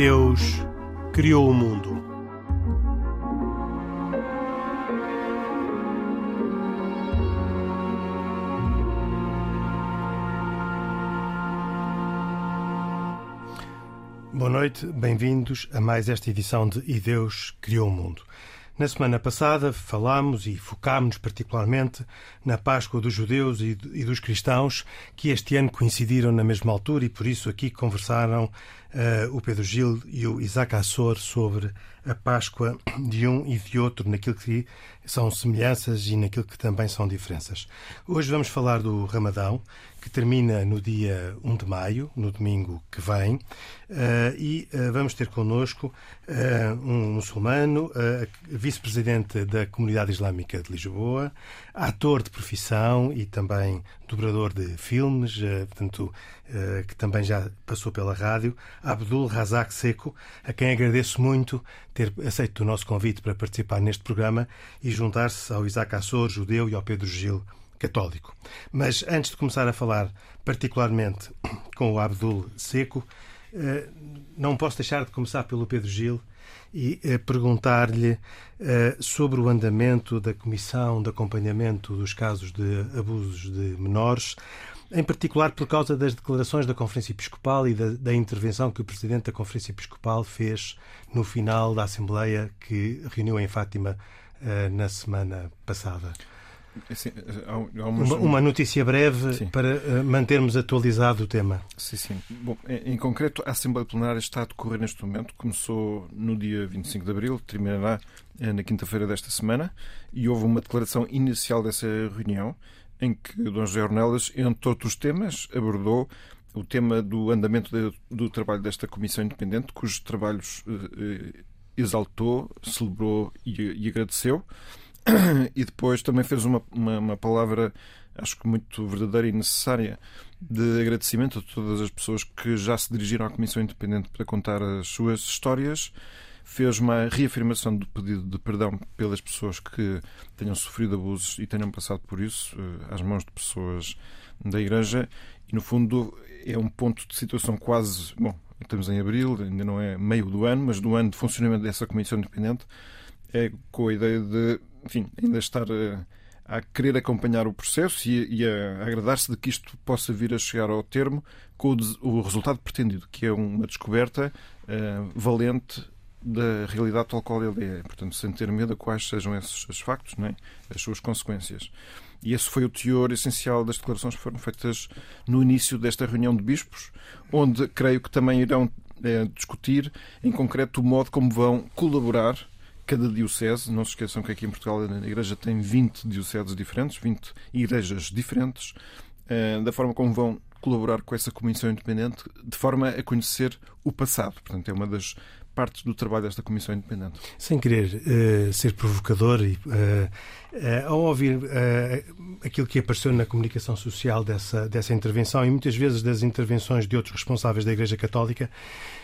Deus criou o mundo. Boa noite, bem-vindos a mais esta edição de E Deus Criou o Mundo. Na semana passada falámos e focámos-nos particularmente na Páscoa dos judeus e dos cristãos, que este ano coincidiram na mesma altura e por isso aqui conversaram uh, o Pedro Gil e o Isaac Assor sobre a Páscoa de um e de outro, naquilo que são semelhanças e naquilo que também são diferenças. Hoje vamos falar do Ramadão, que termina no dia 1 de maio, no domingo que vem, uh, e uh, vamos ter connosco um muçulmano, vice-presidente da Comunidade Islâmica de Lisboa, ator de profissão e também dobrador de filmes, portanto, que também já passou pela rádio, Abdul Razak Seco, a quem agradeço muito ter aceito o nosso convite para participar neste programa e juntar-se ao Isaac Assor, judeu, e ao Pedro Gil, católico. Mas antes de começar a falar particularmente com o Abdul Seco, eh, não posso deixar de começar pelo Pedro Gil e eh, perguntar-lhe eh, sobre o andamento da Comissão de Acompanhamento dos Casos de Abusos de Menores, em particular por causa das declarações da Conferência Episcopal e da, da intervenção que o Presidente da Conferência Episcopal fez no final da Assembleia que reuniu em Fátima na semana passada. Assim, há, há uma, uma, notícia breve sim. para uh, mantermos atualizado o tema. Sim, sim. Bom, em, em, concreto, a Assembleia Plenária está a decorrer neste momento. Começou no dia 25 de abril, terminará uh, na quinta-feira desta semana. E houve uma declaração inicial dessa reunião em que Dom José Ornelas, entre outros temas, abordou o tema do andamento de, do trabalho desta Comissão Independente, cujos trabalhos uh, exaltou, celebrou e, e agradeceu. e depois também fez uma, uma, uma, palavra, acho que muito verdadeira e necessária, de agradecimento a todas as pessoas que já se dirigiram à Comissão Independente para contar as suas histórias. Fez uma reafirmação do pedido de perdão pelas pessoas que tenham sofrido abusos e tenham passado por isso, eh, às mãos de pessoas da Igreja. E, no fundo, é um ponto de situação quase. Bom, estamos em abril, ainda não é meio do ano, mas do ano de funcionamento dessa Comissão Independente, é com a ideia de enfim, ainda estar a, a querer acompanhar o processo e, e a, agradar-se de que isto possa vir a chegar ao termo com o, o resultado pretendido, que é uma descoberta uh, valente da realidade tal qual ele é. Portanto, sem ter medo a quais sejam esses os factos, é? as suas consequências. E esse foi o teor essencial das declarações que foram feitas no início desta reunião de bispos, onde creio que também irão é, discutir, em concreto, o modo como vão colaborar cada diocese, não se esqueçam que aqui em Portugal a Igreja tem 20 dioceses diferentes, 20 igrejas diferentes, eh, da forma como vão colaborar com essa comissão independente, de forma a conhecer o passado. Portanto, é uma das partes do trabalho desta Comissão Independente. Sem querer uh, ser provocador, e, uh, uh, ao ouvir aquilo que apareceu na comunicação social dessa, dessa intervenção e muitas vezes das intervenções de outros responsáveis da Igreja Católica,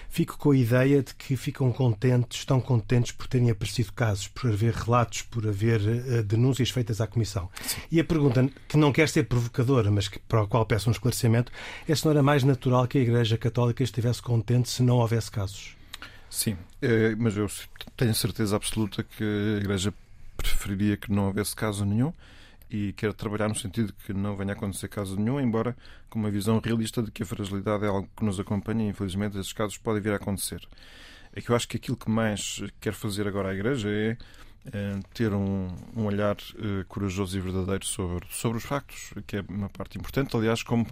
fico com a ideia de que ficam contentes, estão contentes por terem aparecido casos, por haver relatos, por haver uh, denúncias feitas à Comissão. Sim. E a pergunta, que não quer ser provocadora, mas que, para a qual peço um esclarecimento, é se não era mais natural que a Igreja Católica estivesse contente se não houvesse casos. Sim, é, mas eu tenho certeza absoluta que a Igreja preferiria que não houvesse caso nenhum e quer trabalhar no sentido de que não venha a acontecer caso nenhum, embora com uma visão realista de que a fragilidade é algo que nos acompanha e, infelizmente, esses casos podem vir a acontecer. É que eu acho que aquilo que mais quer fazer agora a Igreja é, é ter um, um olhar é, corajoso e verdadeiro sobre, sobre os factos, que é uma parte importante, aliás, como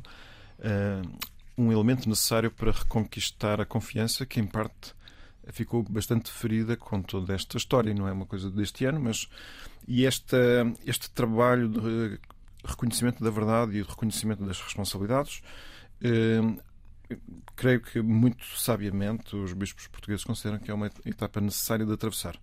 um elemento necessário para reconquistar a confiança que, em parte, ficou bastante ferida com toda esta história. Não é uma coisa deste ano, mas e esta, este trabalho de reconhecimento da verdade e de reconhecimento das responsabilidades, eh, creio que muito sabiamente os bispos portugueses consideram que é uma etapa necessária de atravessar.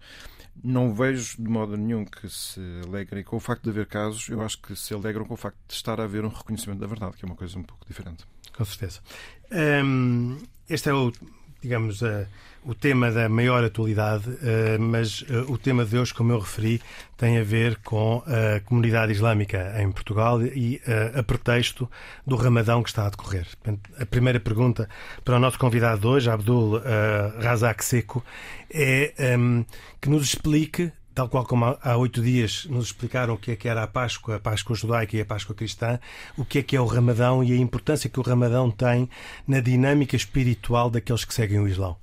Não vejo de modo nenhum que se alegrem com o facto de haver casos, eu acho que se alegram com o facto de estar a haver um reconhecimento da verdade, que é uma coisa um pouco diferente. Com certeza. este é o digamos, uh, o tema da maior atualidade, uh, mas uh, o tema de hoje, como eu referi, tem a ver com a comunidade islâmica em Portugal e a pretexto do Ramadão que está a decorrer. A primeira pergunta para o nosso convidado de hoje, Abdul Razak Seco, é um, ehm, que nos explique tal qual como há oito dias nos explicaram o que é que era a Páscoa, a Páscoa judaica e a Páscoa cristã, o que é que é o Ramadão e a importância que o Ramadão tem na dinâmica espiritual daqueles que seguem o Islão.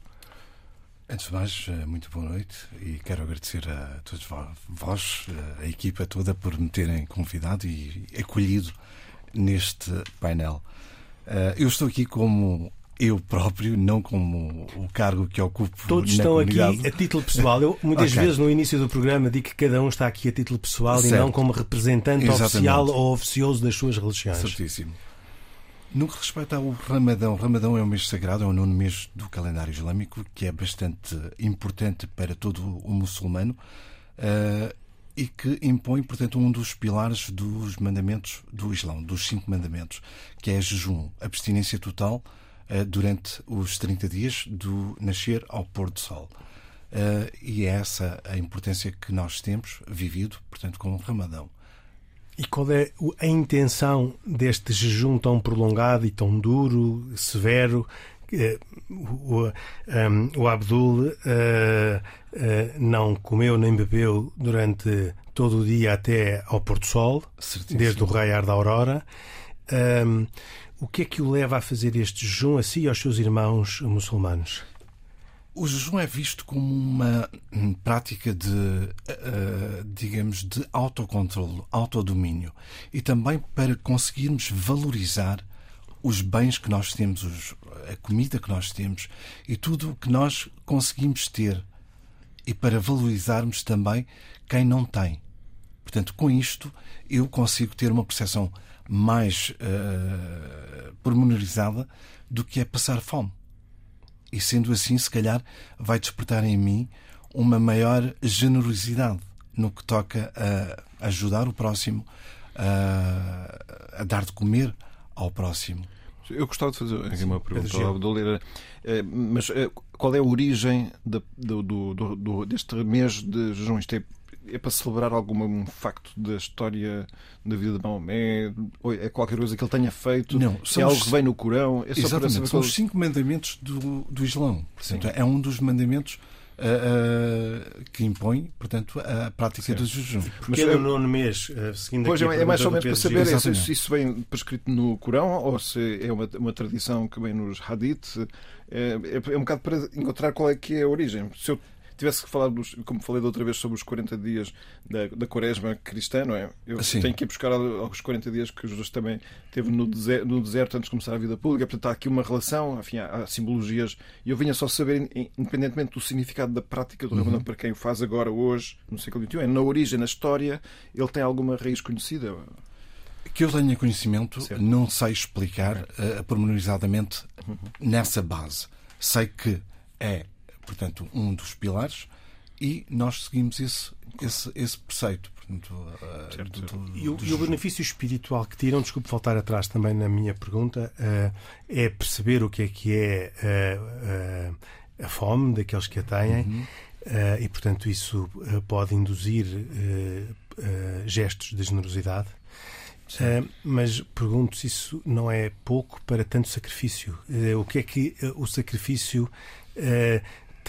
Antes de mais, eh, muito boa noite e quero agradecer a todos vós, eh, a equipa toda, por me terem convidado e acolhido neste painel. Eh, eu estou aqui como eu próprio, não como o cargo que ocupo. Todos estão comunidade. aqui a título pessoal. Eu muitas okay. vezes no início do programa digo que cada um está aqui a título pessoal certo. e não como representante Exatamente. oficial ou oficioso das suas religiões. Certíssimo. No que respeita ao Ramadão, Ramadão é um mês sagrado, é o nono mês do calendário islâmico, que é bastante importante para todo o muçulmano uh, e que impõe, portanto, um dos pilares dos mandamentos do Islão, dos cinco mandamentos, que é jejum, abstinência total durante os 30 dias do nascer ao pôr do sol. Uh, e é essa a importância que nós temos vivido, portanto, com o Ramadão. E qual é a intenção deste jejum tão prolongado e tão duro, severo? O, um, o Abdul uh, uh, não comeu nem bebeu durante todo o dia até ao pôr do sol, Certíssimo. desde o raiar da aurora. Um, o que é que o leva a fazer este jejum a si e aos seus irmãos muçulmanos? O jejum é visto como uma prática de, uh, digamos, de autocontrole, autodomínio e também para conseguirmos valorizar os bens que nós temos, os, a comida que nós temos e tudo o que nós conseguimos ter e para valorizarmos também quem não tem. Portanto, com isto eu consigo ter uma percepção mais uh, pormenorizada do que é passar fome. E sendo assim, se calhar, vai despertar em mim uma maior generosidade no que toca a ajudar o próximo, a, a dar de comer ao próximo. Eu gostava de fazer aqui uma pergunta ao Abdul, eh, mas eh, qual é a origem de, do, do, do, deste mês de jejum? Isto é é para celebrar algum facto da história da vida de Maomé? Ou é qualquer coisa que ele tenha feito? Não, é algo que vem no Corão? É Exatamente, são os cinco mandamentos do, do Islão. Portanto, é um dos mandamentos Uh, uh, que impõe, portanto, a prática do jejum. Porque Mas, é no nono mês, uh, seguindo pois é, é mais ou menos para saber se isso, isso vem prescrito no Corão ou se é uma, uma tradição que vem nos Hadith. É, é, é um bocado para encontrar qual é que é a origem. Se eu tivesse que falar, dos, como falei da outra vez, sobre os 40 dias da, da quaresma cristã, não é? Eu Sim. tenho que ir buscar aos 40 dias que Jesus também teve no deserto, no deserto antes de começar a vida pública. Portanto, há aqui uma relação, enfim, há, há simbologias. E eu vinha só saber, independentemente do significado da prática do uhum. Ramadão, para quem o faz agora, hoje, no século XXI, é na origem, na história, ele tem alguma raiz conhecida? Que eu tenha conhecimento, certo. não sei explicar uh, pormenorizadamente uhum. nessa base. Sei que é portanto, um dos pilares, e nós seguimos esse, esse, esse preceito. Portanto, uh, do, do, e, o, e, o, benefício espiritual que tiram, desculpe voltar atrás também na minha pergunta, uh, é perceber o que é que é uh, a fome daqueles que a têm. Uhum. e, portanto, isso pode induzir gestos de generosidade. Uh, mas pergunto se isso não é pouco para tanto sacrifício. Uh, o que é que uh, o sacrifício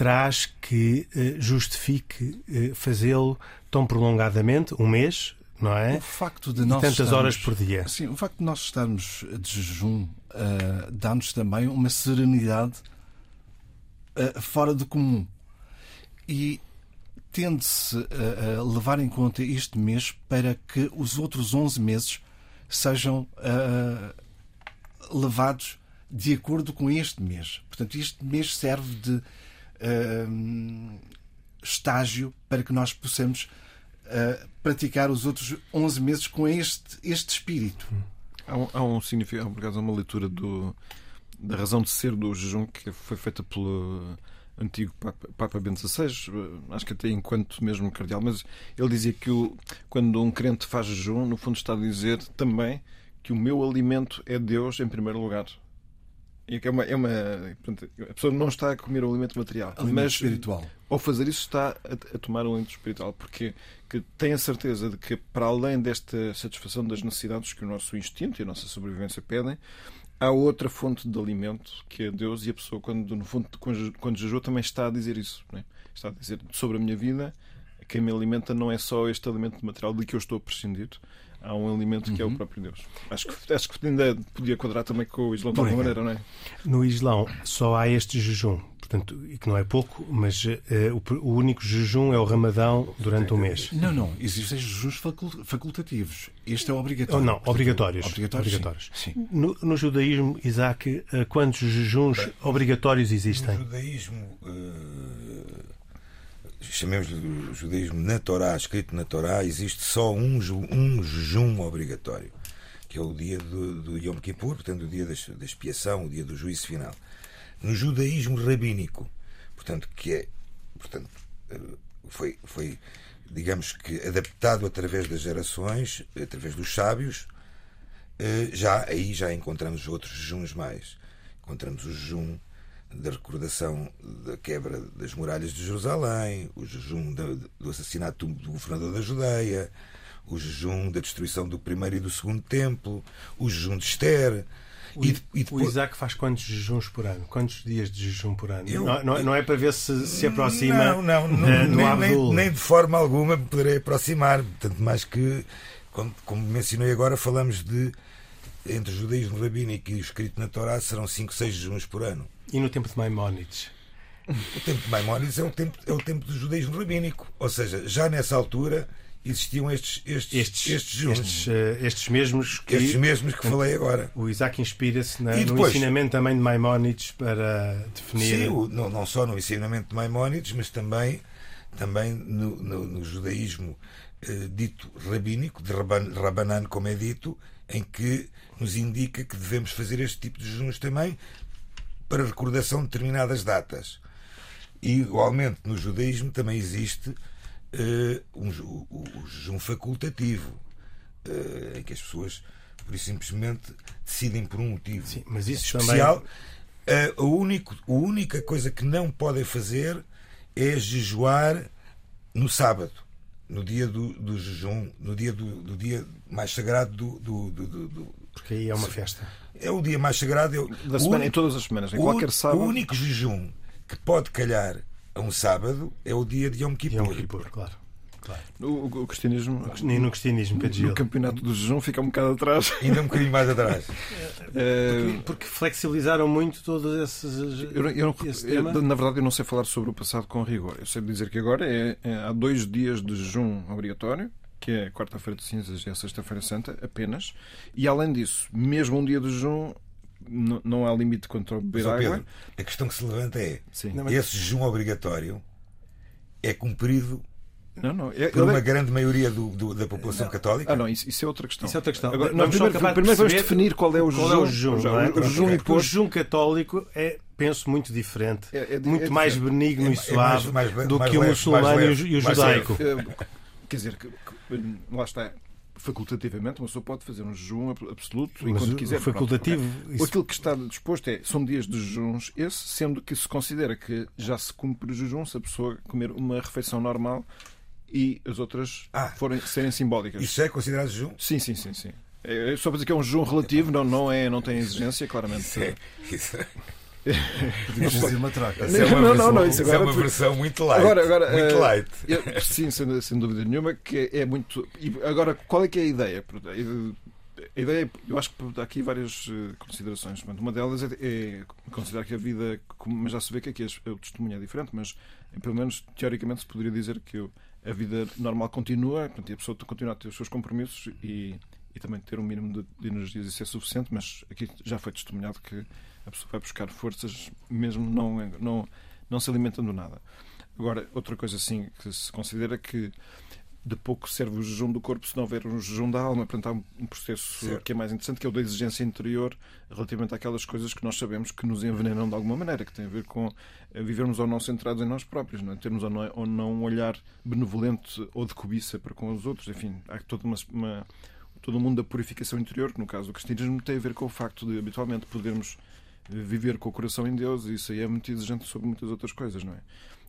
traz que eh, justifique eh, fazê-lo tão prolongadamente, um mês, não é? O facto de nós tantas horas por dia. Sim, o facto de nós estarmos de jejum uh, dá-nos também uma serenidade uh, fora do comum. E tende-se a levar em conta este mês para que os outros 11 meses sejam uh, levados de acordo com este mês. Portanto, este mês serve de uh, estágio para que nós possamos uh, praticar os outros 11 meses com este, este espírito. Há um, há um significado, por uma leitura do, da razão de ser do jejum que foi feita pelo antigo Papa, Papa Bento XVI, acho que até enquanto mesmo cardeal, mas ele dizia que o, quando um crente faz jejum, no fundo está a dizer também que o meu alimento é Deus em primeiro lugar. É, uma, é uma, portanto, a pessoa não está a comer o alimento material, alimento mas espiritual. ao fazer isso está a, a tomar um alimento espiritual, porque que tem a certeza de que, para além desta satisfação das necessidades que o nosso instinto e a nossa sobrevivência pedem, há outra fonte de alimento que é Deus e a pessoa, quando, no fundo, quando jejua, também está a dizer isso. É? Está a dizer sobre a minha vida, quem me alimenta não é só este alimento material de que eu estou a prescindir, há um alimento que é o uhum. próprio Deus. Acho que, acho que ainda podia quadrar também com o Islão de alguma maneira, não é? No Islão só há este jejum, portanto, e que não é pouco, mas uh, o, o, único jejum é o Ramadão durante o um mês. Não, não, existem jejuns facultativos. Este é obrigatório. Oh, não, obrigatórios. Obrigatórios. obrigatórios. Sim. Sim. No, no, judaísmo, Isaac, uh, quantos jejuns Bem, obrigatórios existem? No judaísmo. Uh chamemos-lhe judaísmo na Torá, escrito na Torá, existe só um, um jejum obrigatório, que é o dia do, do Yom Kippur, portanto, o dia da, da expiação, o dia do juízo final. No judaísmo rabínico, portanto, que é, portanto, eh, foi, foi, digamos que, adaptado através das gerações, através dos sábios, eh, já aí já encontramos outros jejuns mais. Encontramos o jejum da recordação da quebra das muralhas de Jerusalém, o jejum do assassinato do governador da Judeia, o jejum da destruição do primeiro e do segundo templo, o jejum de Esther. O, e, e depois... o Isaac faz quantos jejuns por ano? Quantos dias de jejum por ano? Eu... Não, não, é para ver se se aproxima não, não, não, de, nem, nem, nem, de forma alguma me poderei aproximar. Tanto mais que, como, como mencionei agora, falamos de entre o judaísmo rabínico e o escrito na Torá serão 5, 6 jejuns por ano. E no tempo de Maimónides? O tempo de Maimónides é o tempo, é o tempo do judaísmo rabínico. Ou seja, já nessa altura existiam estes estes estes, estes, estes, uh, estes mesmos que estes mesmos que falei agora o Isaac inspira-se no ensinamento também de Maimónides para definir sim, o, não, não só no ensinamento de Maimónides mas também também no, no, no judaísmo uh, dito rabínico de Raban, Rabanan como é dito em que nos indica que devemos fazer este tipo de jejuns também para recordação de determinadas datas. E, igualmente, no judaísmo também existe uh, um, o, jejum facultativo, uh, em que as pessoas, por isso simplesmente, decidem por um motivo Sim, mas isso especial. Também... Uh, a, único, a única coisa que não podem fazer é jejuar no sábado, no dia do, do jejum, no dia do, do dia mais sagrado do, do, do, do Porque aí é uma festa é o dia mais sagrado. Eu, da semana, único, em todas as semanas, em qualquer sábado. O único jejum que pode calhar a um sábado é o dia de Yom Kippur. Yom Kippur, claro. Claro. O, o, cristianismo. Nem no cristianismo, Pedro No campeonato do jejum fica um bocado atrás. Ainda um bocadinho mais atrás. É, porque, porque, flexibilizaram muito todos esses. Eu, eu, eu, na verdade, eu não sei falar sobre o passado com rigor. Eu sei dizer que agora é, é há dois dias de jejum obrigatório que é quarta-feira de cinzas e a sexta-feira santa, apenas. E além disso, mesmo um dia de jejum, não, há limite quanto ao beber água. Pedro, a questão que se levanta é: Sim. esse jejum obrigatório é cumprido não, não. É, por uma é... grande maioria do, do, da população não. católica? Ah, não, isso, isso, é outra questão. Isso é outra questão. Agora, nós primeiro, primeiro vamos definir qual é o jejum. Qual é o jejum, é? o, jejum o, o jejum católico é, penso, muito diferente. É, é, muito é mais benigno e é suave mais, mais, do mais que o muçulmano e o judaico. Quer dizer, que, que, lá está facultativamente, uma pessoa pode fazer um jejum absoluto Mas enquanto quiser. Facultativo. Pronto, isso... Aquilo que está disposto é são dias de jejuns, esse, sendo que se considera que já se cumpre o jejum se a pessoa comer uma refeição normal e as outras ah, forem, serem simbólicas. Isso é considerado jejum? Sim, sim, sim, sim. É, só para dizer que é um jejum relativo, não, não, é, não tem exigência, claramente. Isso é, isso é. Podíamos dizer uma troca. Isso é uma, não, versão, não, não, isso agora, é uma versão muito light. Agora, agora, muito uh, light. Eu, sim, sem, sem dúvida nenhuma, que é muito. Agora, qual é que é a ideia? A ideia, eu acho que há aqui várias eh, considerações. Uma delas é, é considerar que a vida, mas já se vê que aqui o testemunho é diferente, mas pelo menos teoricamente se poderia dizer que a vida normal continua, portanto, a pessoa continua a ter os seus compromissos e, e também ter um mínimo de, de energias, isso é suficiente, mas aqui já foi testemunhado que a pessoa vai buscar forças mesmo não, não, não se alimentando nada. Agora, outra coisa assim que se considera que de pouco serve o jejum do corpo se não houver um jejum da alma. Portanto, há um processo certo. que é mais interessante, que é o da exigência interior relativamente àquelas coisas que nós sabemos que nos envenenam de alguma maneira, que tem a ver com eh, vivermos ou não centrados em nós próprios, não é? termos ou não, ou não um olhar benevolente ou de cobiça para com os outros. Enfim, há toda uma, uma todo o mundo da purificação interior, que no caso do cristianismo tem a ver com o facto de habitualmente podermos viver com o coração em Deus e isso aí é muito exigente sobre muitas outras coisas, não é?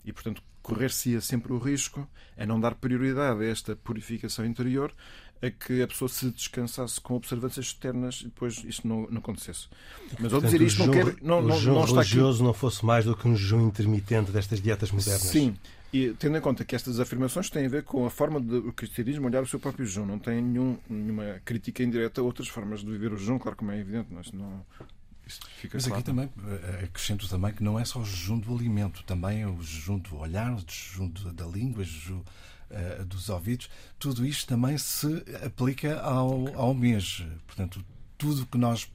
E, portanto, correr-se-ia sempre o risco a não dar prioridade a esta purificação interior a que a pessoa se descansasse com observâncias externas e depois isto não, não acontecesse. Mas ao dizer isto, não quer. Não, o não, não religioso aqui... não fosse mais do que um jejum intermitente destas dietas modernas. Sim. E tendo em conta que estas afirmações têm a ver com a forma do cristianismo olhar o seu próprio jejum, não tem nenhum, nenhuma crítica indireta a outras formas de viver o jejum, claro como é evidente, mas não, mas claro. aqui também eh, acrescento também que não é só o jejum do alimento, também é o jejum do olhar, o jejum da língua, o jejum uh, dos ouvidos, tudo isto também se aplica ao, ao mês. Portanto, tudo que nós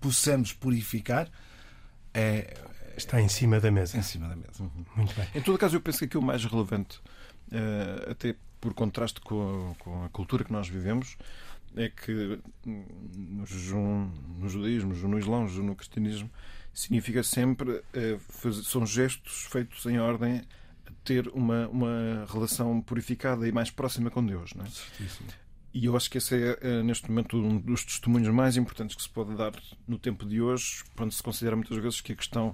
possamos purificar é, está em cima da mesa. Em cima da mesa. Uhum. Muito bem. Em todo caso, eu penso que aqui o mais relevante, uh, até por contraste com a, com a, cultura que nós vivemos, é que no judaísmo, no islão, no cristianismo, significa sempre uh, fazer, são gestos feitos em ordem ter uma, uma relação purificada e mais próxima com Deus. Não é? Certíssimo. E eu acho que esse é, é, neste momento, um dos testemunhos mais importantes que se pode dar no tempo de hoje, quando se considera muitas vezes que a questão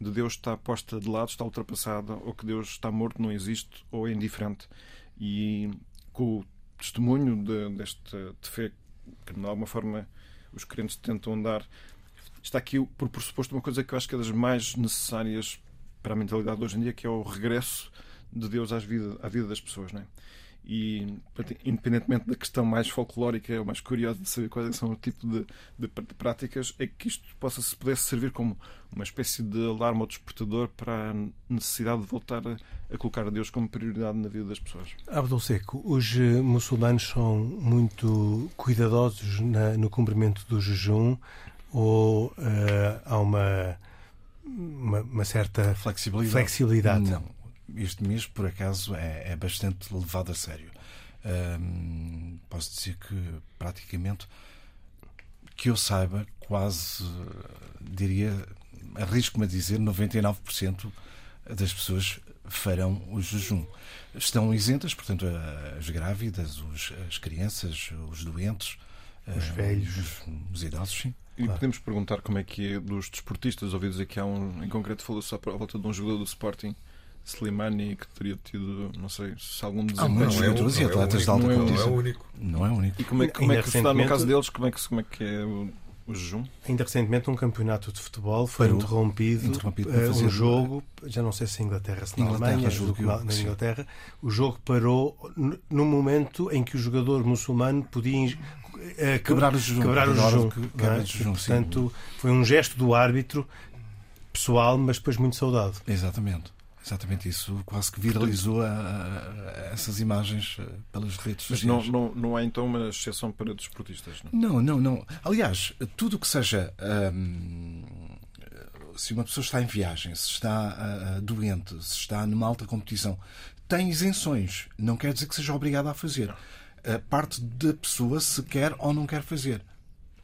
de Deus está posta de lado, está ultrapassada, ou que Deus está morto, não existe, ou é indiferente. E com o testemunho de, desta de fé, que de alguma forma os crentes tentam dar, está aqui por pressuposto uma coisa que eu acho que é das mais necessárias para a mentalidade de hoje em dia, que é o regresso de Deus às vida, à vida das pessoas. Não é? E, independentemente da questão mais folclórica ou mais curiosa de saber quais são o tipo de, de, de, práticas, é que isto possa, se pudesse servir como uma espécie de alarme ou despertador para a necessidade de voltar a, a colocar a Deus como prioridade na vida das pessoas. Abdul Seco, os eh, muçulmanos são muito cuidadosos na, no cumprimento do jejum ou uh, há uma uma, uma certa flexibilidade. flexibilidade. Não. Este mês, por acaso, é, é bastante levado a sério. posso dizer que praticamente que eu saiba, quase diria, arrisco-me a dizer, 99% das pessoas farão o jejum. Estão isentas, portanto, as grávidas, os, as crianças, os doentes, os velhos, os, os idosos, sim. E claro. podemos perguntar como é que é dos desportistas ouvidos aqui há um, em concreto falou só à volta de um jogador do Sporting, Slimani, que teria tido, não sei, se algum desempenho. Há muitos jogadores e atletas de alta competição. Não é o único. Não é o único. E como é, como é que se dá no caso deles, como é que, como é, que é o, o jejum? Ainda recentemente um campeonato de futebol foi interrompido, interrompido uh, um jogo, já não sei se em Inglaterra, se na Inglaterra, Alemanha, na, Inglaterra, o jogo parou no momento em que o jogador muçulmano podia uh, quebrar o jejum. Quebrar o jejum, é? jejum portanto, foi um gesto do árbitro pessoal, mas depois muito saudado. Exatamente. Exatamente isso, quase que viralizou a, a, essas imagens eh, pelas redes Mas sociais. Mas não, não, não há então uma exceção para desportistas? Não, não, não. não. Aliás, tudo o que seja. Hum, se uma pessoa está em viagem, se está uh, doente, se está numa alta competição, tem isenções. Não quer dizer que seja obrigado a fazer. A parte da pessoa se quer ou não quer fazer.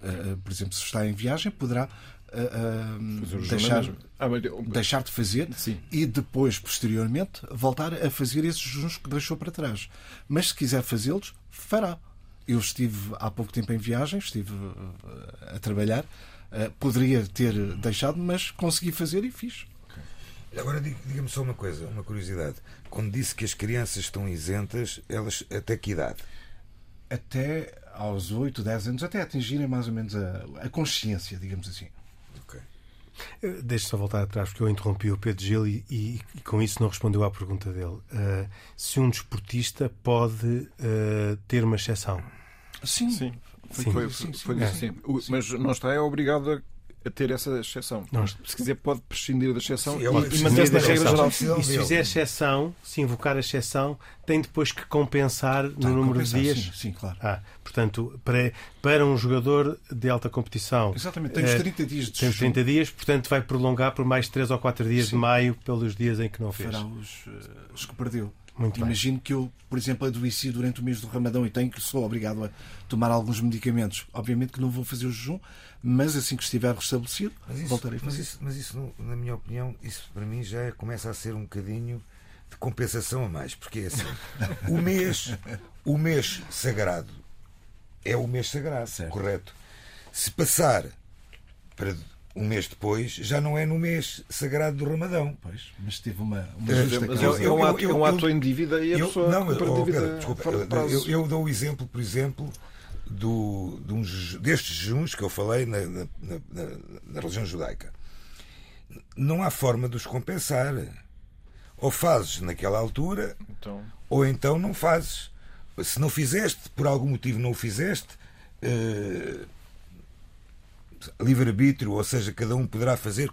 Uh, por exemplo, se está em viagem, poderá uh, uh, deixar, ah, deixar de fazer Sim. e depois, posteriormente, voltar a fazer esses jejuns que deixou para trás. Mas se quiser fazê-los, fará. Eu estive há pouco tempo em viagem, estive a trabalhar, poderia ter deixado, mas consegui fazer e fiz. Agora diga-me só uma coisa, uma curiosidade. Quando disse que as crianças estão isentas, elas até que idade? até aos 8, 10 anos, até atingirem mais ou menos a, a consciência, digamos assim. Deixe só voltar atrás, porque eu interrompi o Pedro Gil e, e, e com isso não respondeu à pergunta dele. Uh, se um desportista pode uh, ter uma exceção? Sim.Sim. Foi, sim. Foi, foi, foi, é. sim. Mas não está é obrigado a a ter essa exceção. Não. Se quiser, pode prescindir da exceção Sim, e, manter-se na regra geral. E se fizer exceção, se invocar a exceção, tem depois que compensar no número compensar, de dias. Sim, sim claro. Ah, portanto, para, para um jogador de alta competição. Exatamente, temos 30 dias de Temos 30 dias, portanto, vai prolongar por mais 3 ou 4 dias sim. de maio pelos dias em que não fez. Fará os, uh, os que perdeu. Muito Imagino bem. que eu, por exemplo, adoeci durante o mês do Ramadão e tenho que sou obrigado a tomar alguns medicamentos. Obviamente que não vou fazer o jejum, mas assim que estiver restabelecido, mas isso, voltarei a fazer. Mas isso, mas isso, na minha opinião, isso para mim já começa a ser um bocadinho de compensação a mais, porque é assim, o mês, o mês sagrado é o mês sagrado, certo. correto? Se passar para um mês depois, já não é no mês sagrado do Ramadão. Pois, mas teve uma, uma Mas, justa mas causa. é, um eu- ato, é eu- ato em dívida e a Eu- pessoa não, compra oh, dívida Pedro, desculpa, eu, eu dou o exemplo, por exemplo, do, de um destes jejuns que eu falei na, na- na- na- na religião judaica. Não há forma de os compensar. Ou fazes naquela altura, Então, ou então não fazes. Se não fizeste, por algum motivo não o fizeste, eh, livre-arbítrio, ou seja, cada um poderá fazer,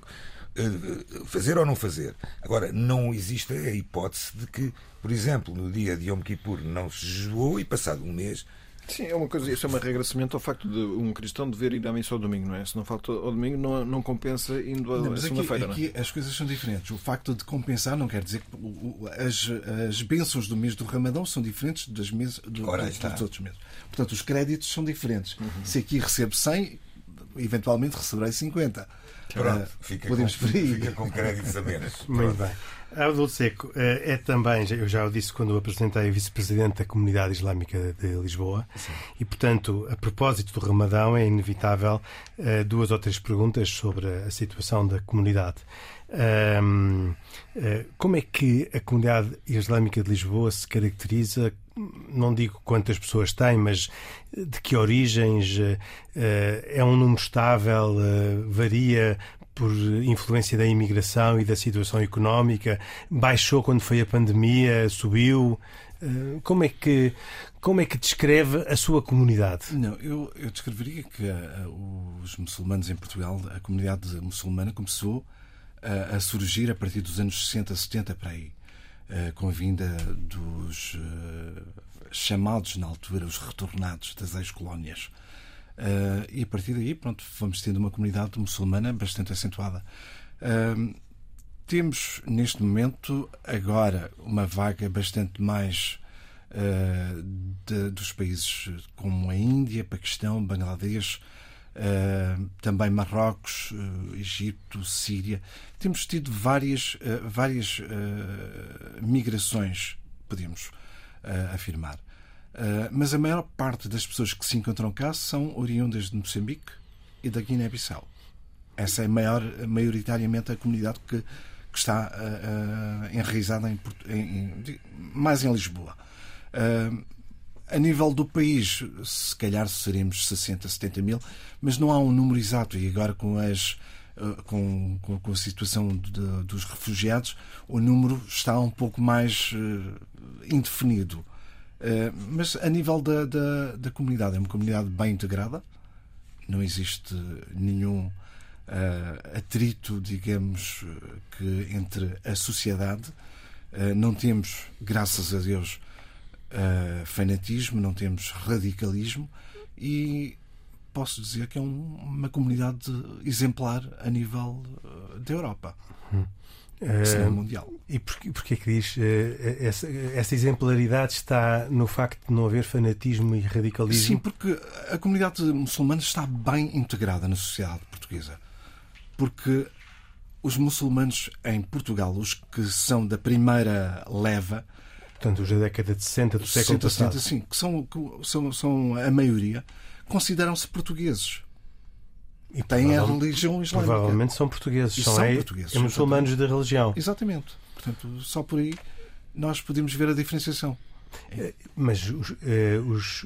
eh, fazer ou não fazer. Agora, não existe a hipótese de que, por exemplo, no dia de Yom Kippur não se jejuou e passado um mês sim, é uma coisa, isso é uma regra semelhante ao facto de um cristão dever ir à missa ao domingo, não é? Se não falta ao domingo, não, não compensa indo à aqui, segunda-feira, não é? aqui as coisas são diferentes. O facto de compensar não quer dizer que as, as bênçãos do mês do Ramadão são diferentes das meses do, dos, outros meses. Portanto, os créditos são diferentes. Uhum. Se aqui recebo 100, eventualmente receberei 50. Pronto, Ah, fica, podemos com, fica com créditos a menos. Muito bem. Abdul Seco eh, é também, eu já o disse quando o apresentei, vice-presidente da Comunidade Islâmica de Lisboa. E, portanto, a propósito do Ramadão, é inevitável eh, duas ou três perguntas sobre a situação da comunidade. Eh, como é que a Comunidade Islâmica de Lisboa se caracteriza? Não digo quantas pessoas tem, mas de que origens? eh, eh, é um número estável? eh, varia por influência da imigração e da situação económica? Baixou quando foi a pandemia? Subiu? Como é que, como é que descreve a sua comunidade? Não, eu, eu descreveria que ah, os muçulmanos em Portugal, a comunidade muçulmana começou ah, a surgir a partir dos anos 60, 70 para aí, com a vinda dos ah, chamados na altura os retornados das ex-colónias. Ah, e a partir daí, pronto, fomos tendo uma comunidade muçulmana bastante acentuada. Ah, temos neste momento agora uma vaga bastante mais de- dos países como a Índia, Paquistão, Bangladesh, uh, também Marrocos, uh, Egito, Síria. Temos tido várias, uh, várias migrações, podemos afirmar. Mas a maior parte das pessoas que se encontram cá são oriundas de Moçambique e da Guiné-Bissau. Essa é maior, maioritariamente a comunidade que, que está enraizada em- em- mais em Lisboa. A nível do país, se calhar seremos 60, 70 mil, mas não há um número exato. E agora, com, as, uh, com, com- a situação de- dos refugiados, o número está um pouco mais uh, indefinido. Uh, mas a nível da, da, da comunidade, é uma comunidade bem integrada, não existe nenhum eh, atrito, digamos, eh, que entre a sociedade. Eh, não temos, graças a Deus, eh, fanatismo, não temos radicalismo e posso dizer que é um- uma comunidade exemplar a nível eh, da Europa, se não Eh, mundial. E porquê, porquê que diz essa, essa exemplaridade está no facto de não haver fanatismo e radicalismo? Sim, porque a comunidade muçulmana está bem integrada na sociedade portuguesa. Porque os muçulmanos em Portugal, os que são da primeira leva, Portanto, os da década de 60 do século 60, passado. 70, sim, que são, que são, são a maioria, consideram-se portugueses. E Têm a religião islâmica. Provavelmente são portugueses, E são, são é- portugueses, é muçulmanos de religião. Exatamente. Portanto, só por aí nós podemos ver a diferenciação. Mas os, eh, os,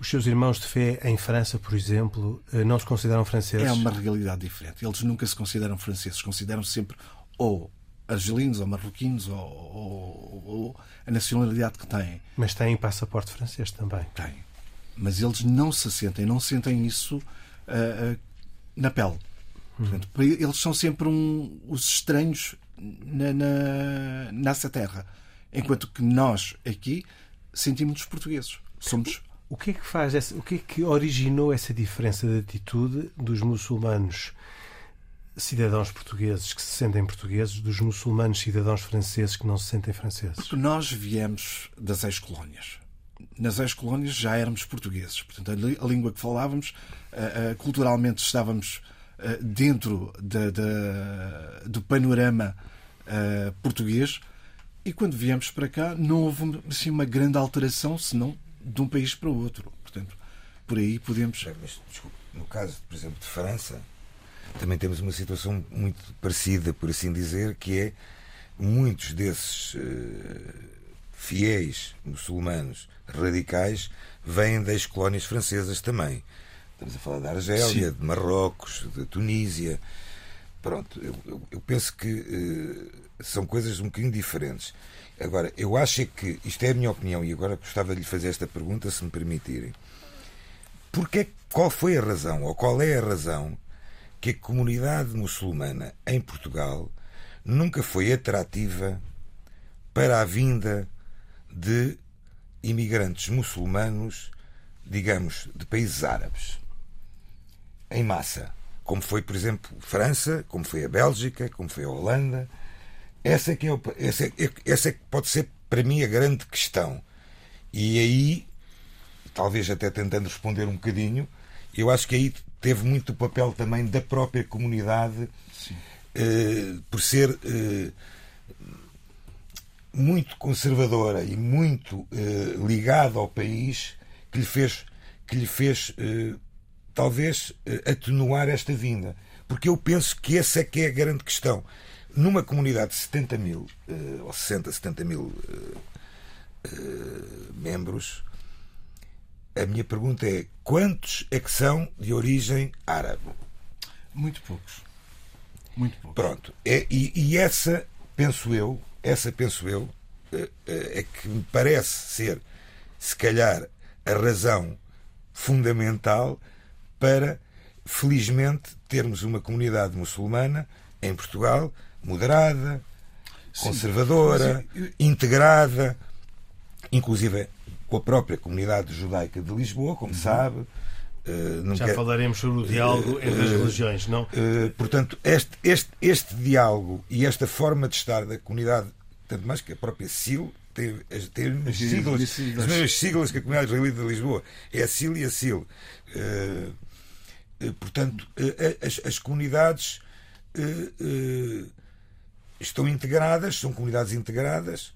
os seus irmãos de fé em França, por exemplo, eh, não se consideram franceses? É uma realidade diferente. Eles nunca se consideram franceses, consideram-se sempre ou argelinos ou marroquinos ou, ou- ou a nacionalidade que têm. Mas têm passaporte francês também. Têm. Mas eles não se sentem, não sentem isso ah, ah, na pele. Portanto, para eles são sempre um- os estranhos na, na- nessa terra. Enquanto que nós aqui sentimos-nos portugueses. Somos O que é que faz essa, o que é que originou essa diferença de atitude dos muçulmanos cidadãos portugueses que se sentem portugueses dos muçulmanos cidadãos franceses que não se sentem franceses? Porque nós viemos das ex-colónias. Nas ex-colónias já éramos portugueses. Portanto, a li- a língua que falávamos, ah, ah, culturalmente estávamos ah, dentro da- da- do panorama português. E quando viemos para cá, não houve assim, uma grande alteração, senão de um país para o outro. Portanto, por aí podemos. Mas, desculpe, no caso, por exemplo, de França, também temos uma situação muito parecida, por assim dizer, que é muitos desses uh, fiéis muçulmanos radicais vêm das colónias francesas também. Estamos a falar da Argélia, Sim. de Marrocos, de Tunísia. Pronto, eu, eu, eu penso que uh, são coisas um bocadinho diferentes. Agora, eu acho é que, isto é a minha opinião, e agora gostava de lhe fazer esta pergunta, se me permitirem. Porque, qual foi a razão, ou qual é a razão, que a comunidade muçulmana em Portugal nunca foi atrativa para a vinda de imigrantes muçulmanos, digamos, de países árabes, em massa, como foi, por exemplo, França, como foi a Bélgica, como foi a Holanda. Essa é que, é, essa é, essa é que pode ser, para mim, a grande questão. E aí, talvez até tentando responder um bocadinho, eu acho que aí teve muito o papel também da própria comunidade, eh, por ser eh, muito conservadora e muito eh, ligada ao país, que lhe fez, que lhe fez talvez atenuar esta vinda. Porque eu penso que essa é que é a grande questão. Numa comunidade de 70 mil, ou 60, 70 mil membros, a minha pergunta é: quantos é que são de origem árabe? Muito poucos. Muito poucos. Pronto. É, e, e, essa, penso eu, essa, penso eu, é, é que me parece ser, se calhar, a razão fundamental para, felizmente, termos uma comunidade muçulmana em Portugal moderada, conservadora, eu, eu... integrada, inclusive com a própria comunidade judaica de Lisboa, como uhum. sabe. Uh, Já quer... falaremos sobre o diálogo uh, entre as religiões, não? Uh, portanto, este, este, este diálogo e esta forma de estar da comunidade, tanto mais que a própria SIL, tem, tem umas siglas, as mesmas siglas que a comunidade israelita de Lisboa. É a SIL e a SIL. portanto, as, as comunidades estão integradas, são comunidades integradas.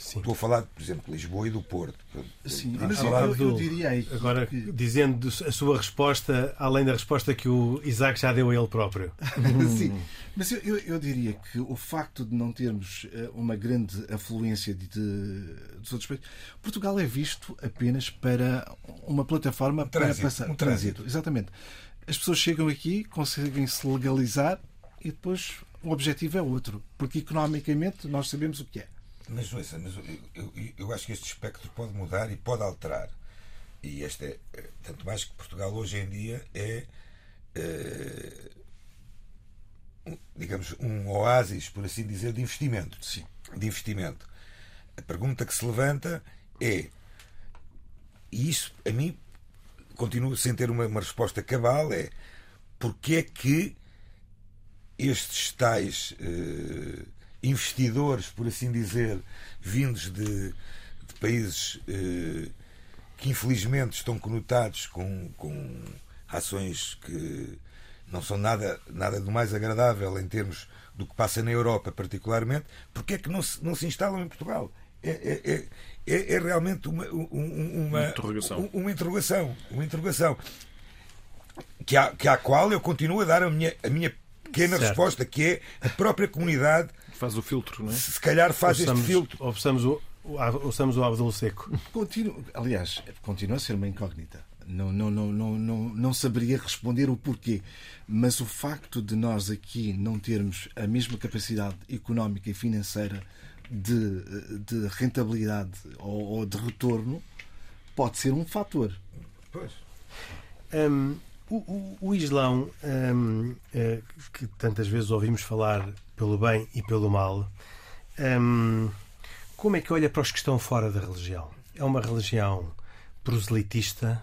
Sim. Estou a falar, por exemplo, de Lisboa e do Porto. Sim, mas eu, eu, eu, diria aí. Agora, que... dizendo a sua resposta, além da resposta que o Isaac já deu a ele próprio. Sim, mas eu, eu, diria que o facto de não termos eh, uma grande afluência de, de, dos outros países. Portugal é visto apenas para uma plataforma um para passar. Um trânsito. Exatamente. As pessoas chegam aqui, conseguem se legalizar e depois o objetivo é outro. Porque economicamente nós sabemos o que é. Mas, ouça, mas eu, eu, eu, acho que este espectro pode mudar e pode alterar. E este é, é tanto mais que Portugal hoje em dia é, é digamos, um oásis, por assim dizer, de investimento. Sim. De investimento. A pergunta que se levanta é, e isso a mim continuo sem ter uma, uma resposta cabal, é porque é que estes tais eh, investidores, por assim dizer, vindos de, de países eh, que infelizmente estão conotados com, com ações que não são nada, nada do mais agradável em termos do que passa na Europa, particularmente, porque é que não se, não se instalam em Portugal? É, é, é, é realmente uma, uma, uma, interrogação. uma interrogação. Uma interrogação. Que à, que à qual eu continuo a dar a minha, a minha pequena certo. resposta, que é a própria comunidade faz o filtro, não é? Se calhar faz ouçamos, este filtro. Ouçamos o, ouçamos o Abdul Seco. Continua, aliás, continua a ser uma incógnita. Não, não, não, não, não, não saberia responder o porquê. Mas o facto de nós aqui não termos a mesma capacidade económica e financeira de, de rentabilidade ou, ou de retorno pode ser um fator. Pois. Um, o, o, Islão, um, é, que tantas vezes ouvimos falar pelo bem e pelo mal, um, como é que olha para os que estão fora da religião? É uma religião proselitista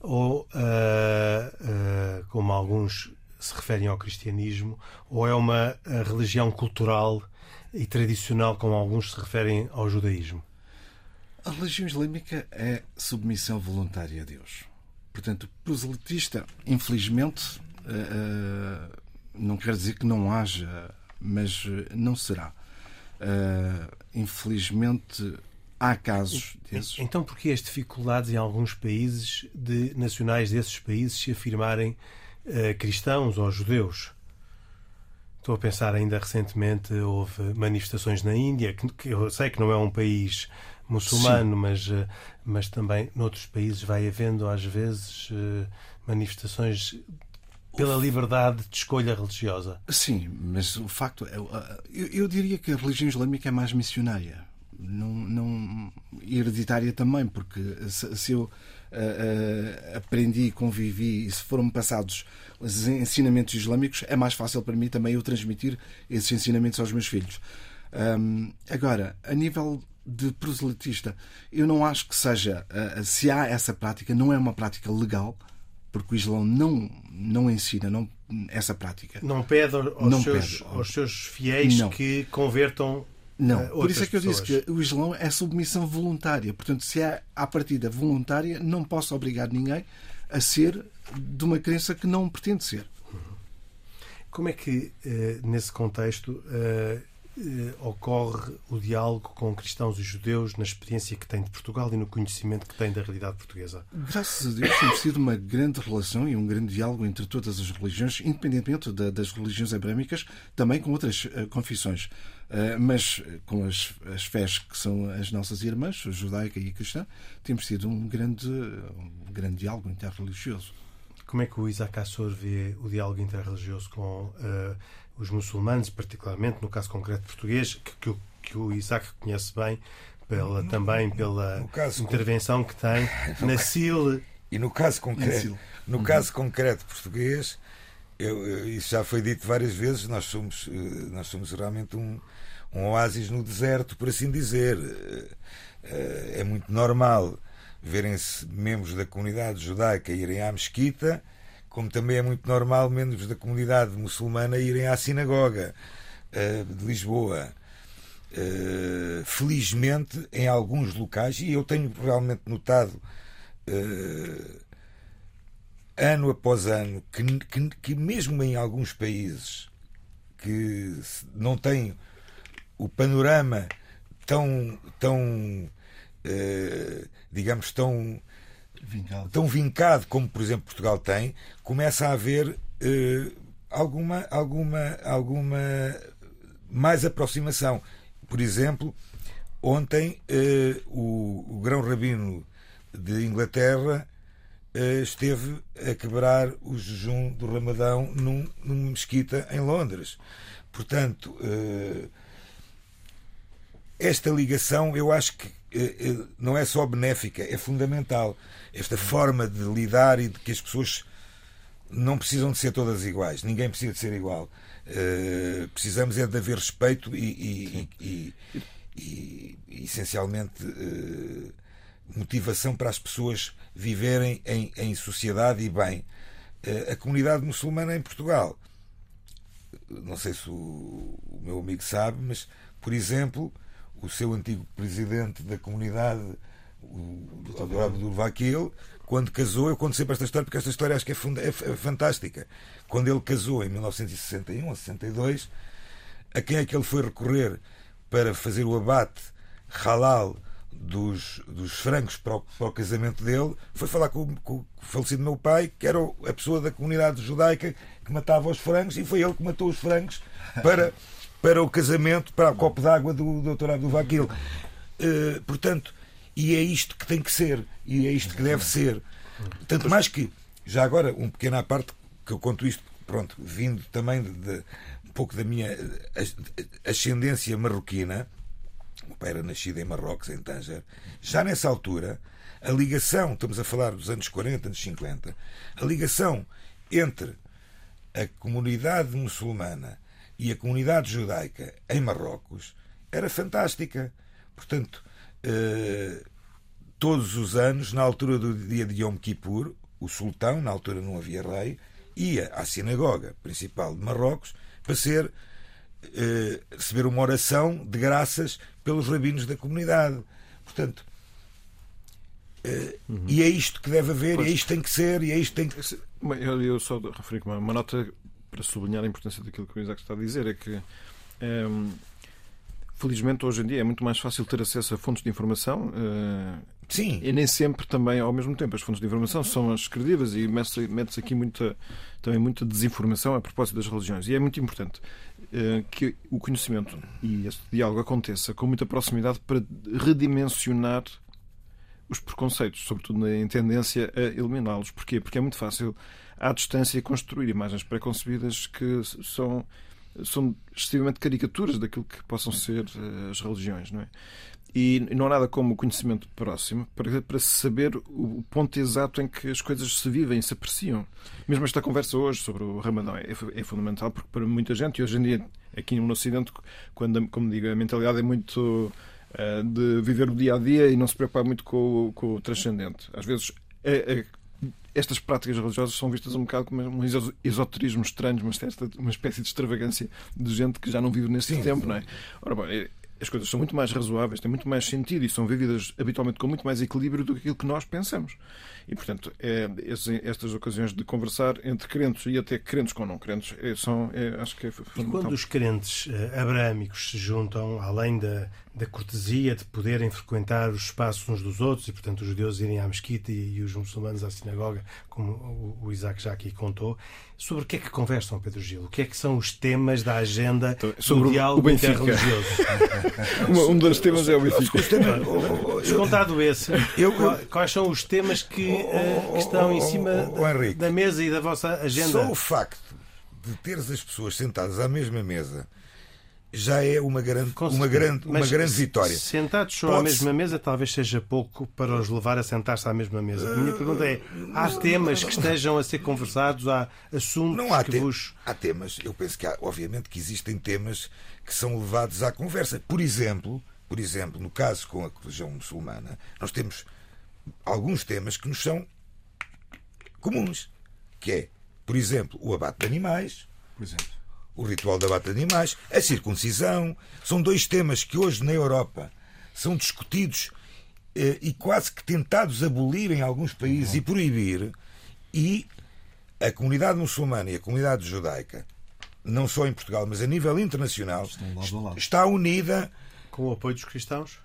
ou, uh, uh, como alguns se referem ao cristianismo, ou é uma religião cultural e tradicional, como alguns se referem ao judaísmo? A religião islâmica é submissão voluntária a Deus Portanto, proselitista, infelizmente, uh, não quer dizer que não haja, mas não será. Infelizmente, há casos desses. Então, porquê as dificuldades em alguns países de nacionais desses países se afirmarem cristãos ou judeus. Estou a pensar ainda recentemente houve manifestações na Índia, que, que eu sei que não é um país muçulmano, mas, uh, mas também noutros países vai havendo às vezes uh, manifestações pela liberdade de escolha religiosa. Sim, mas o facto é, eu, eu diria que a religião islâmica é mais missionária não, não hereditária também, porque se, se eu uh, uh, aprendi, convivi e se foram passados os ensinamentos islâmicos, é mais fácil para mim também eu transmitir esses ensinamentos aos meus filhos. Um, agora, a nível de proselitista, eu não acho que seja, uh, se há essa prática, não é uma prática legal, porque o Islão não, não ensina não, essa prática. Não pede aos, não seus, pede. aos seus fiéis não. que convertam não, uh, por isso é que eu disse que o Islão é submissão voluntária. Portanto, se é à partida voluntária, não posso obrigar ninguém a ser de uma crença que não pretende ser. Como é que, uh, nesse contexto, uh, ocorre o diálogo com cristãos e judeus na experiência que tem de Portugal e no conhecimento que tem da realidade portuguesa? Graças a Deus temos tido uma grande relação e um grande diálogo entre todas as religiões, independentemente das religiões abrâmicas, também com outras confissões. Eh, mas com as, as fés que são as nossas irmãs, judaica e cristã, temos tido um grande, um grande diálogo interreligioso. Como é que o Isaac Assor vê o diálogo interreligioso com uh, os muçulmanos, particularmente no caso concreto português, que, que, que o Isaac conhece bem, pela, no, também pela intervenção que tem na CIL. E no caso concreto, no uhum. caso concreto português, eu, isso já foi dito várias vezes, nós somos, eh, nós somos realmente um, um oásis no deserto, por assim dizer. Eh, é muito normal verem-se membros da comunidade judaica irem à mesquita, como também é muito normal membros da comunidade muçulmana irem à sinagoga eh, de Lisboa. Felizmente, em alguns locais, e eu tenho realmente notado ano após ano, que, que, que mesmo em alguns países que não têm o panorama tão, tão eh, digamos, tão vincado. tão vincado como, por exemplo, Portugal tem, começa a haver eh, alguma, alguma, alguma mais aproximação. Por exemplo, ontem eh, o, o grão-rabino de Inglaterra eh, esteve a quebrar o jejum do Ramadão num, numa mesquita em Londres. Portanto, eh, esta ligação eu acho que não é só benéfica, é fundamental. Esta forma de lidar e de que as pessoas não precisam de ser todas iguais, ninguém precisa de ser igual. precisamos é de haver respeito e, e, e, e essencialmente motivação para as pessoas viverem em, em sociedade e bem. Eh, a comunidade muçulmana em Portugal, não sei se o, o meu amigo sabe, mas, por exemplo, o seu antigo presidente da comunidade, o Dr. Abdul Vakil, quando casou, eu conto sempre esta história porque esta história acho que é, é, é fantástica. Quando ele casou em 1961 ou 62, a quem é que ele foi recorrer para fazer o abate halal dos, dos frangos para o, para o, casamento dele foi falar com, com, o falecido meu pai, que era a pessoa da comunidade judaica que matava os frangos, e foi ele que matou os frangos para, para o casamento, para o copo d'água do Dr. Vakil. Uh, portanto, e é isto que tem que ser, e é isto que deve ser. Tanto mais que, já agora, um pequeno à parte, que eu conto isto, pronto, vindo também de, de um pouco da minha ascendência marroquina, o pai era nascido em Marrocos, em Tanger. Já nessa altura, a ligação, estamos a falar dos anos 40, anos 50, a ligação entre a comunidade muçulmana e a comunidade judaica em Marrocos era fantástica. Portanto, eh, todos os anos, na altura do dia de Yom Kippur, o sultão, na altura não havia rei, ia à sinagoga principal de Marrocos para ser eh, receber uma oração de graças pelos rabinos da comunidade. Portanto, eh, uhum. e é isto que deve haver, pois. e é isto que tem que ser, e é isto que tem que. Eu, eu só referi uma, uma nota para sublinhar a importância daquilo que o Isaac está a dizer, é que. Ehm, felizmente, hoje em dia é muito mais fácil ter acesso a fontes de informação, uh, Sim. E nem sempre também ao mesmo tempo. As fontes de informação são as credíveis e mete-se aqui muita, também muita desinformação a propósito das religiões. E é muito importante uh, que o conhecimento e este diálogo aconteça com muita proximidade para redimensionar os preconceitos, sobretudo em tendência a eliminá-los. Porquê? Porque é muito fácil, à distância, construir imagens preconcebidas que são, são excessivamente caricaturas daquilo que possam ser uh, as religiões. Não é? E não há nada como o conhecimento próximo para, para saber o ponto exato em que as coisas se vivem, se apreciam. Mesmo esta conversa hoje sobre o Ramadão é, é fundamental porque para muita gente, e hoje em dia aqui no Ocidente, quando, como digo, a mentalidade é muito uh, de viver o dia a dia e não se preocupar muito com, com o transcendente. Às vezes é, é, estas práticas religiosas são vistas um bocado como um esoterismo estranho, uma, certa, uma espécie de extravagância de gente que já não vive nesse tempo, não é? Ora, bom, é, as coisas são muito mais razoáveis, têm muito mais sentido e são vividas habitualmente com muito mais equilíbrio do que aquilo que nós pensamos. E, portanto, é, estas ocasiões de conversar entre crentes e até crentes com não crentes é, são, é, acho que é fundamental. E quando os crentes uh, abrâmicos se juntam, além da, da cortesia de poderem frequentar os espaços uns dos outros, e, portanto, os judeus irem à mesquita e, e os muçulmanos à sinagoga, como o, o Isaac já aqui contou, sobre o que é que conversam, Pedro Gil? O que é que são os temas da agenda então, sobre do diálogo interreligioso? um dos temas é o Benfica. Descontado esse, eu, quais são os temas que, uh, que estão em cima da mesa e da vossa agenda? Só o facto de teres as pessoas sentadas à mesma mesa já é uma grande, uma grande, uma grande vitória. Sentados só à mesma mesa talvez seja pouco para os levar a sentar-se à mesma mesa. A minha pergunta é: há temas que estejam a ser conversados, há assuntos não há que vos. Há temas, eu penso que há, obviamente que existem temas que são levados à conversa. Por exemplo, por exemplo, no caso com a religião muçulmana, nós temos alguns temas que nos são comuns, que é, por exemplo, o abate de animais. Por exemplo o ritual da bata de animais, a circuncisão. São dois temas que hoje na Europa são discutidos eh, e quase que tentados abolir em alguns países uhum. e proibir. E a comunidade muçulmana e a comunidade judaica, não só em Portugal, mas a nível internacional, lado lado. está unida. Com o apoio dos cristãos?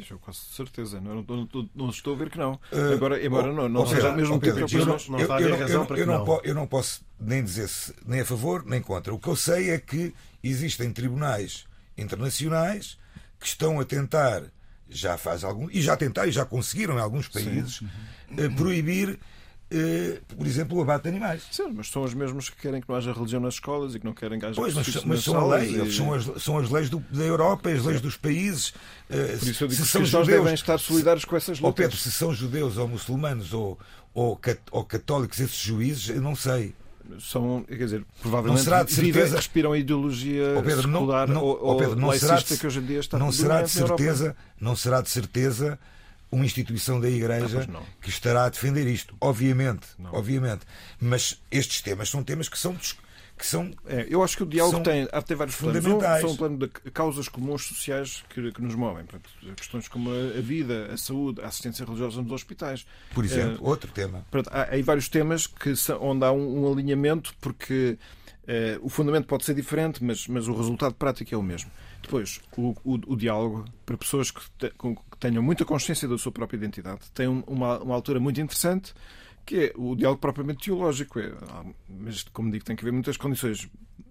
Isso eu quase certeza. Não, não, não, não, estou a ver que não. Uh, Agora, embora oh, não, não oh, seja mesmo oh, Pedro, eu, não, não razão para que. Eu não posso nem dizer -se, nem a favor nem contra. O que eu sei é que existem tribunais internacionais que estão a tentar, já faz algum, e já tentaram e já conseguiram em alguns países. Eh, proibir eh, por exemplo, o abate de animais. Sim, mas são os mesmos que querem que não haja religião nas escolas e que não querem que haja Pois, mas, mas são a lei, e... são, as, são as leis do, da Europa, as leis Sim. dos países. Uh, por isso eu digo se que são judeus devem estar solidários com essas lutas. Ou Pedro, se são judeus ou muçulmanos ou, ou, ou católicos esses juízes, eu não sei são, quer dizer, provavelmente não será de certeza, respiram a ideologia oh Pedro, secular não, não, ou, oh Pedro, não será de, que hoje em dia está não será de certeza, não será de certeza uma instituição da Igreja ah, que estará a defender isto, obviamente, não. obviamente. Mas estes temas são temas que são que são. É, eu acho que o diálogo tem, ter vários fundamentais. São um plano de causas comuns sociais que, que nos movem. Portanto, questões como a vida, a saúde, a assistência religiosa nos hospitais. Por exemplo, é, outro tema. Portanto, há, há vários temas que são, onde há um, um alinhamento, porque é, o fundamento pode ser diferente, mas, mas o resultado prático é o mesmo. Depois, o, o, o diálogo para pessoas que, te, que, tenham muita consciência da sua própria identidade tem uma, uma altura muito interessante que é o diálogo propriamente teológico. É, mas, como digo, tem que haver muitas condições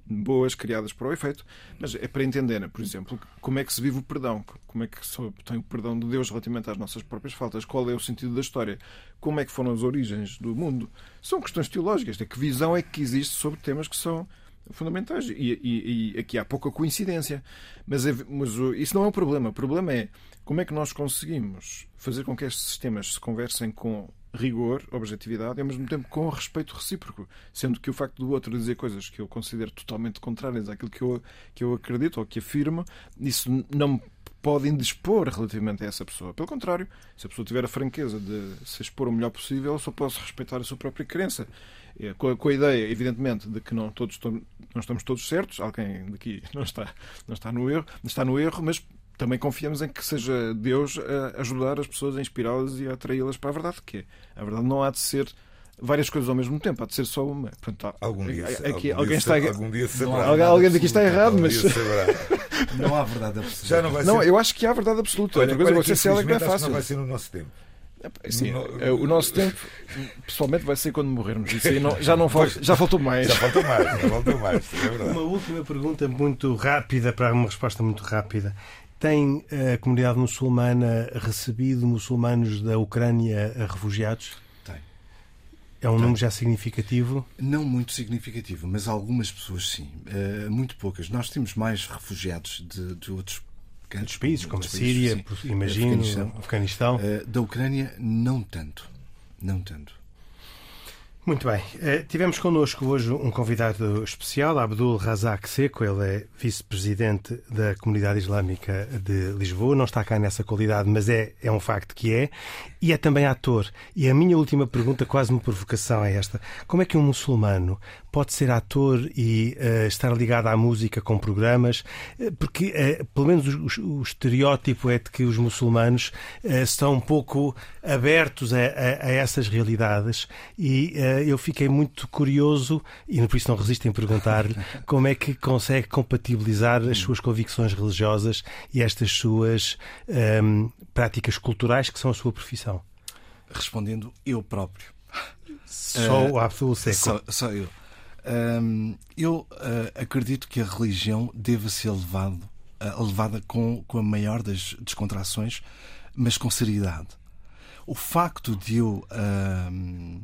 boas criadas para o efeito, mas é para entender, por exemplo, como é que se vive o perdão, como é que se tem o perdão de Deus relativamente às nossas próprias faltas, qual é o sentido da história, como é que foram as origens do mundo. São questões teológicas, é que visão é que existe sobre temas que são fundamentais. E, e, e aqui há pouca coincidência. Mas, mas isso não é um problema. O problema é como é que nós conseguimos fazer com que estes sistemas se conversem com rigor, objetividade e ao mesmo tempo com respeito recíproco, sendo que o facto do outro dizer coisas que eu considero totalmente contrárias àquilo que eu, que eu acredito ou que afirmo, isso não me pode indispor relativamente a essa pessoa. Pelo contrário, se a pessoa tiver a franqueza de se expor o melhor possível, eu só posso respeitar a sua própria crença. Com a, com a ideia, evidentemente, de que não, todos, não estamos todos certos, alguém daqui não está, não está no erro, está no erro, mas também confiamos em que seja Deus a ajudar as pessoas, a inspirá-las e a atraí-las para a verdade, que é, a verdade não há de ser várias coisas ao mesmo tempo, há de ser só uma. Portanto, algum dia, aqui, algum alguém dia, está algum dia saberá. Alguém, alguém daqui está errado, mas. Não há verdade absoluta. Já não vai Não, ser. eu acho que há verdade absoluta. Olha, Outra coisa, olha se ela é que não é fácil. que não vai ser no nosso tempo. Sim, No- é, o nosso tempo, pessoalmente, vai ser quando morrermos. Isso aí não- já, não falta, já faltou mais. Já faltou mais, já faltou mais. É. Uma última pergunta muito rápida, para uma resposta muito rápida. Tem a comunidade muçulmana recebido muçulmanos da Ucrânia a refugiados? Tem. É um número já significativo? Não muito significativo, mas algumas pessoas sim. Eh, muito poucas. Nós temos mais refugiados de, de outros Outros países, como a países, Síria, sim. imagino, Afeganistão. Afeganistão. Eh, da Ucrânia, não tanto. Não tanto. Muito bem. Eh, tivemos connosco hoje um convidado especial, Abdul Razak Seco. Ele é vice-presidente da Comunidade Islâmica de Lisboa. Não está cá nessa qualidade, mas é, é um facto que é. E é também ator. E a minha última pergunta, quase uma provocação, é esta: Como é que um muçulmano pode ser ator e eh, estar ligado à música com programas? Eh, porque, eh, pelo menos, o, o- estereótipo é de que os muçulmanos eh, estão um pouco abertos a, a- a essas realidades e eu fiquei muito curioso e por isso não resisto em perguntar-lhe como é que consegue compatibilizar as suas convicções religiosas e estas suas ehm, práticas culturais que são a sua profissão. Respondendo eu próprio. Só o Abdul Seco. Só, só eu. Hum, eu ah, acredito que a religião deva ser levado, ah, levada com, com a maior das descontrações, mas com seriedade. O facto de eu hum,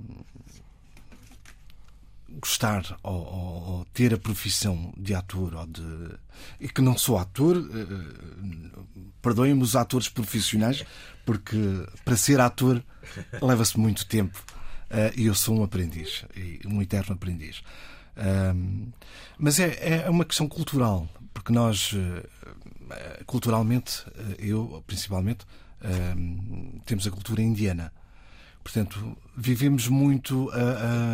gostar ou, ou- ou ter a profissão de ator ou de e que não sou ator eh, perdoem-me os atores profissionais porque para ser ator leva-se muito tempo eh, e eu sou um aprendiz um eterno aprendiz. Mas é, é uma questão cultural porque nós eh, eh, culturalmente eh, eu principalmente temos a cultura indiana Portanto, vivemos muito a,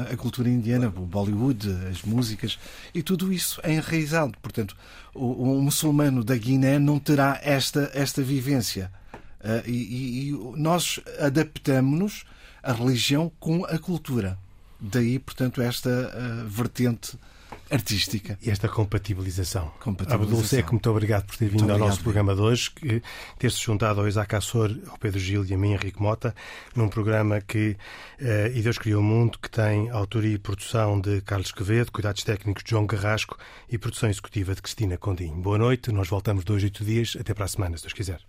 a- a cultura indiana, o Bollywood, as músicas, e tudo isso é enraizado. Portanto, o, o muçulmano da Guiné não terá esta, esta vivência. Ah, e, e- nós adaptamos-nos à religião com a cultura. Daí, portanto, esta ah, vertente artística. E esta compatibilização. Compatibilização. Abdul Seco, muito obrigado por ter vindo Muito ao nosso programa de hoje, ter-se juntado ao Isaac Assor, ao Pedro Gil e a mim, Henrique Mota, num programa que eh, E Deus Criou o Mundo, que tem autoria e produção de Carlos Quevedo, cuidados técnicos de João Carrasco e produção executiva de Cristina Condim. Boa noite, nós voltamos dois, oito dias, até para a semana, se Deus quiser.